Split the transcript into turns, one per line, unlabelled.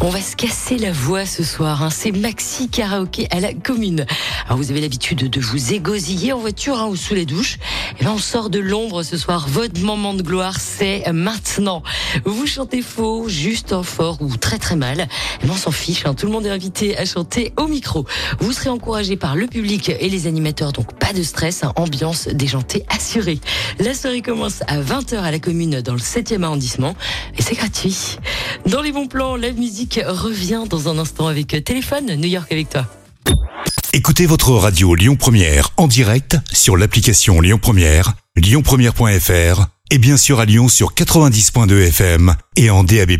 On va se casser la voix ce soir. hein. C'est Maxi Karaoké à la commune. Alors vous avez l'habitude de vous égosiller en voiture hein, ou sous les douches. Et ben on sort de l'ombre ce soir. Votre moment de gloire, c'est maintenant. Vous chantez faux, juste fort ou très très mal. Et ben on s'en fiche. hein. Tout le monde est invité à chanter au micro. Vous serez encouragé par le public et les animateurs. Donc pas de stress. hein. Ambiance déjantée assurée. La soirée commence à 20h à la commune dans le 7e arrondissement. Et c'est gratuit. Dans les bons plans, la musique revient dans un instant avec Téléphone New York avec toi.
Écoutez votre radio Lyon Première en direct sur l'application Lyon Première, lyonpremière.fr et bien sûr à Lyon sur 90.2 FM et en DAB+.